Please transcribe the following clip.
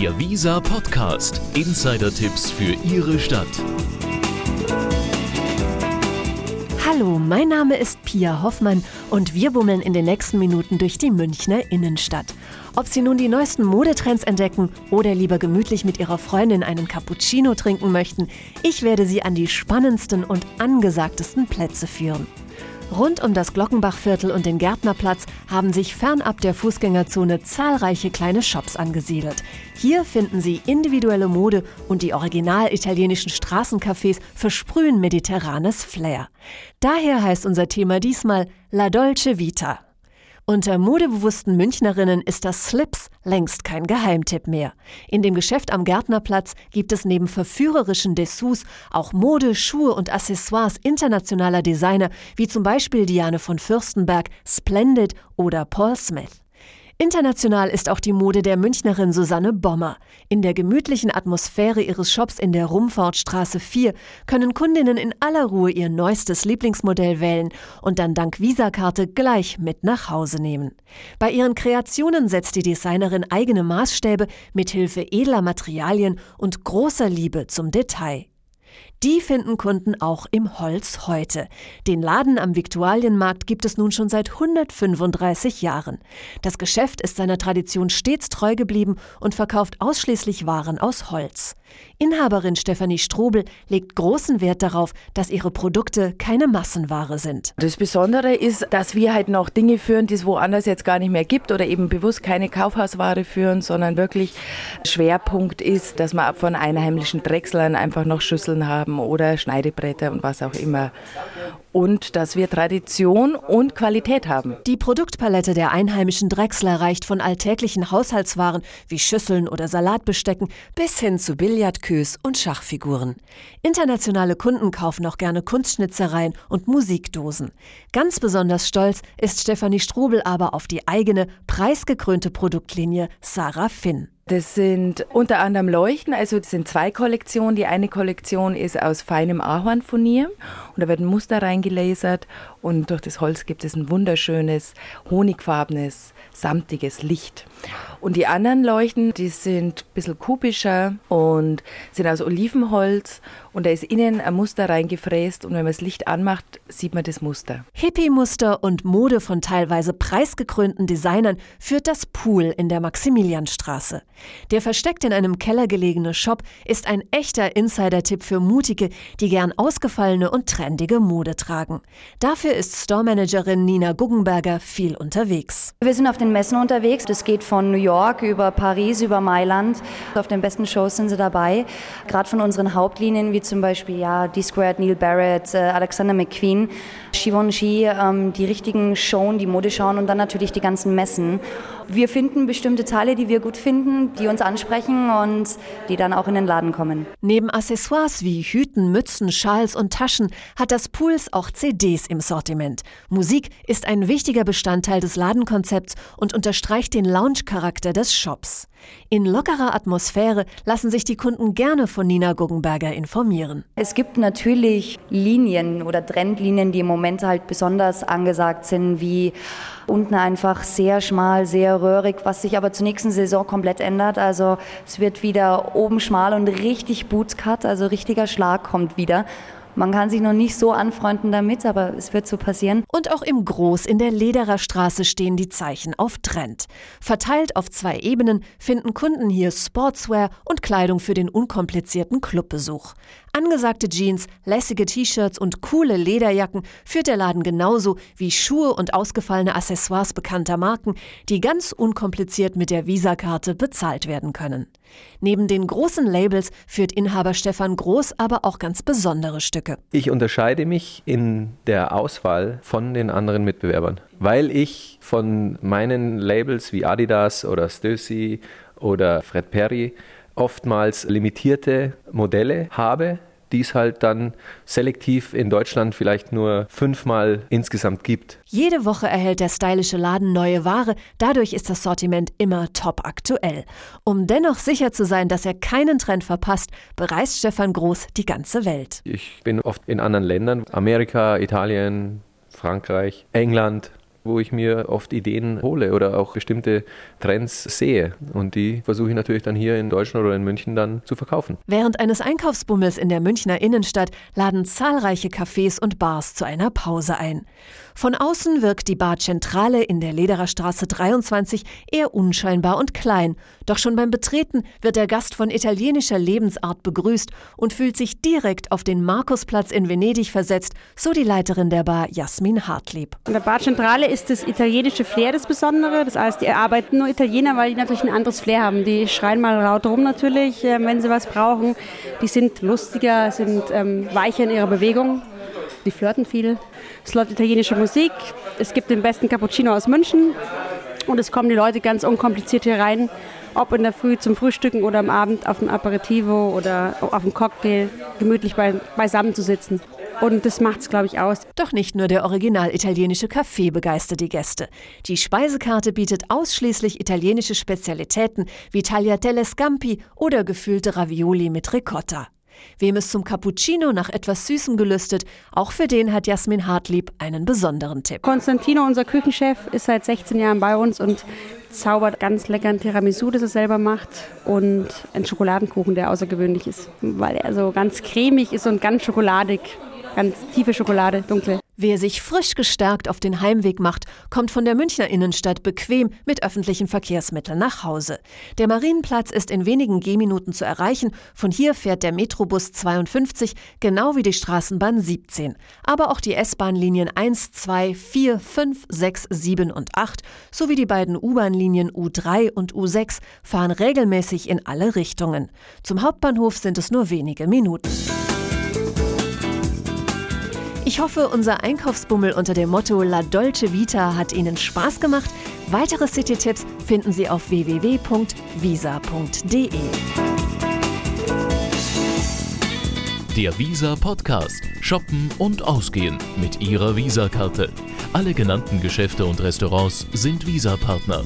Der Visa Podcast. Insider-Tipps für Ihre Stadt. Hallo, mein Name ist Pia Hoffmann und wir bummeln in den nächsten Minuten durch die Münchner Innenstadt. Ob Sie nun die neuesten Modetrends entdecken oder lieber gemütlich mit Ihrer Freundin einen Cappuccino trinken möchten, ich werde Sie an die spannendsten und angesagtesten Plätze führen. Rund um das Glockenbachviertel und den Gärtnerplatz haben sich fernab der Fußgängerzone zahlreiche kleine Shops angesiedelt. Hier finden Sie individuelle Mode und die original italienischen Straßencafés versprühen mediterranes Flair. Daher heißt unser Thema diesmal La Dolce Vita. Unter modebewussten Münchnerinnen ist das Slips längst kein Geheimtipp mehr. In dem Geschäft am Gärtnerplatz gibt es neben verführerischen Dessous auch Mode, Schuhe und Accessoires internationaler Designer, wie zum Beispiel Diane von Fürstenberg, Splendid oder Paul Smith. International ist auch die Mode der Münchnerin Susanne Bommer. In der gemütlichen Atmosphäre ihres Shops in der Rumfortstraße 4 können Kundinnen in aller Ruhe ihr neuestes Lieblingsmodell wählen und dann dank Visakarte gleich mit nach Hause nehmen. Bei ihren Kreationen setzt die Designerin eigene Maßstäbe mit Hilfe edler Materialien und großer Liebe zum Detail. Die finden Kunden auch im Holz heute. Den Laden am Viktualienmarkt gibt es nun schon seit 135 Jahren. Das Geschäft ist seiner Tradition stets treu geblieben und verkauft ausschließlich Waren aus Holz. Inhaberin Stefanie Strobel legt großen Wert darauf, dass ihre Produkte keine Massenware sind. Das Besondere ist, dass wir halt noch Dinge führen, die es woanders jetzt gar nicht mehr gibt oder eben bewusst keine Kaufhausware führen, sondern wirklich Schwerpunkt ist, dass wir von einheimischen Drechslern einfach noch Schüsseln haben oder Schneidebretter und was auch immer und dass wir Tradition und Qualität haben. Die Produktpalette der einheimischen Drechsler reicht von alltäglichen Haushaltswaren wie Schüsseln oder Salatbestecken bis hin zu Billardkös und Schachfiguren. Internationale Kunden kaufen auch gerne Kunstschnitzereien und Musikdosen. Ganz besonders stolz ist Stefanie Strobel aber auf die eigene, preisgekrönte Produktlinie Sarah Finn. Das sind unter anderem Leuchten, also das sind zwei Kollektionen. Die eine Kollektion ist aus feinem Ahornfurnier und da wird ein Muster reingelasert und durch das Holz gibt es ein wunderschönes, honigfarbenes, samtiges Licht. Und die anderen Leuchten, die sind ein bisschen kubischer und sind aus Olivenholz und da ist innen ein Muster reingefräst und wenn man das Licht anmacht, sieht man das Muster. Hippie-Muster und Mode von teilweise preisgekrönten Designern führt das Pool in der Maximilianstraße. Der versteckt in einem Keller gelegene Shop ist ein echter Insider-Tipp für Mutige, die gern ausgefallene und trendige Mode tragen. Dafür ist Store-Managerin Nina Guggenberger viel unterwegs. Wir sind auf den Messen unterwegs. Das geht von New York über Paris, über Mailand. Auf den besten Shows sind sie dabei. Gerade von unseren Hauptlinien, wie zum Beispiel ja, D-Squared, Neil Barrett, äh, Alexander McQueen, Givenchy, ähm, die richtigen Shows, die Modeschauen und dann natürlich die ganzen Messen. Wir finden bestimmte Teile, die wir gut finden, die uns ansprechen und die dann auch in den Laden kommen. Neben Accessoires wie Hüten, Mützen, Schals und Taschen hat das Pools auch CDs im Sortiment. Musik ist ein wichtiger Bestandteil des Ladenkonzepts und unterstreicht den Lounge-Charakter des Shops. In lockerer Atmosphäre lassen sich die Kunden gerne von Nina Guggenberger informieren. Es gibt natürlich Linien oder Trendlinien, die im Moment halt besonders angesagt sind, wie unten einfach sehr schmal, sehr röhrig, was sich aber zur nächsten Saison komplett ändert. Also es wird wieder oben schmal und richtig Bootscut, also richtiger Schlag kommt wieder. Man kann sich noch nicht so anfreunden damit, aber es wird so passieren. Und auch im Groß in der Lederer Straße stehen die Zeichen auf Trend. Verteilt auf zwei Ebenen finden Kunden hier Sportswear und Kleidung für den unkomplizierten Clubbesuch. Angesagte Jeans, lässige T-Shirts und coole Lederjacken führt der Laden genauso wie Schuhe und ausgefallene Accessoires bekannter Marken, die ganz unkompliziert mit der Visakarte bezahlt werden können. Neben den großen Labels führt Inhaber Stefan Groß aber auch ganz besondere Stücke. Ich unterscheide mich in der Auswahl von den anderen Mitbewerbern, weil ich von meinen Labels wie Adidas oder Stussy oder Fred Perry oftmals limitierte Modelle habe, die es halt dann selektiv in Deutschland vielleicht nur fünfmal insgesamt gibt. Jede Woche erhält der stylische Laden neue Ware, dadurch ist das Sortiment immer top aktuell. Um dennoch sicher zu sein, dass er keinen Trend verpasst, bereist Stefan Groß die ganze Welt. Ich bin oft in anderen Ländern, Amerika, Italien, Frankreich, England, wo ich mir oft Ideen hole oder auch bestimmte Trends sehe. Und die versuche ich natürlich dann hier in Deutschland oder in München dann zu verkaufen. Während eines Einkaufsbummels in der Münchner Innenstadt laden zahlreiche Cafés und Bars zu einer Pause ein. Von außen wirkt die Bar Zentrale in der Lederer Straße 23 eher unscheinbar und klein. Doch schon beim Betreten wird der Gast von italienischer Lebensart begrüßt und fühlt sich direkt auf den Markusplatz in Venedig versetzt, so die Leiterin der Bar Jasmin Hartlieb. In der Bar Zentrale ist das italienische Flair das Besondere. Das heißt, die arbeiten nur Italiener, weil die natürlich ein anderes Flair haben. Die schreien mal laut rum natürlich, äh, wenn sie was brauchen. Die sind lustiger, sind ähm, weicher in ihrer Bewegung. Die flirten viel. Es läuft italienische Musik. Es gibt den besten Cappuccino aus München. Und es kommen die Leute ganz unkompliziert hier rein. Ob in der Früh zum Frühstücken oder am Abend auf dem Aperitivo oder auf dem Cocktail gemütlich beisammen zu sitzen. Und das macht es, glaube ich, aus. Doch nicht nur der original italienische Kaffee begeistert die Gäste. Die Speisekarte bietet ausschließlich italienische Spezialitäten wie Tagliatelle Scampi oder gefüllte Ravioli mit Ricotta. Wem es zum Cappuccino nach etwas Süßem gelüstet, auch für den hat Jasmin Hartlieb einen besonderen Tipp. Konstantino, unser Küchenchef, ist seit 16 Jahren bei uns und zaubert ganz leckeren Tiramisu, das er selber macht und einen Schokoladenkuchen, der außergewöhnlich ist, weil er so ganz cremig ist und ganz schokoladig, ganz tiefe Schokolade, dunkle. Wer sich frisch gestärkt auf den Heimweg macht, kommt von der Münchner Innenstadt bequem mit öffentlichen Verkehrsmitteln nach Hause. Der Marienplatz ist in wenigen Gehminuten zu erreichen. Von hier fährt der Metrobus 52, genau wie die Straßenbahn 17. Aber auch die S-Bahn-Linien 1, 2, 4, 5, 6, 7 und 8 sowie die beiden U-Bahn-Linien U3 und U6 fahren regelmäßig in alle Richtungen. Zum Hauptbahnhof sind es nur wenige Minuten. Ich hoffe, unser Einkaufsbummel unter dem Motto La Dolce Vita hat Ihnen Spaß gemacht. Weitere City-Tipps finden Sie auf www.visa.de. Der Visa Podcast. Shoppen und Ausgehen mit Ihrer Visa-Karte. Alle genannten Geschäfte und Restaurants sind Visa-Partner.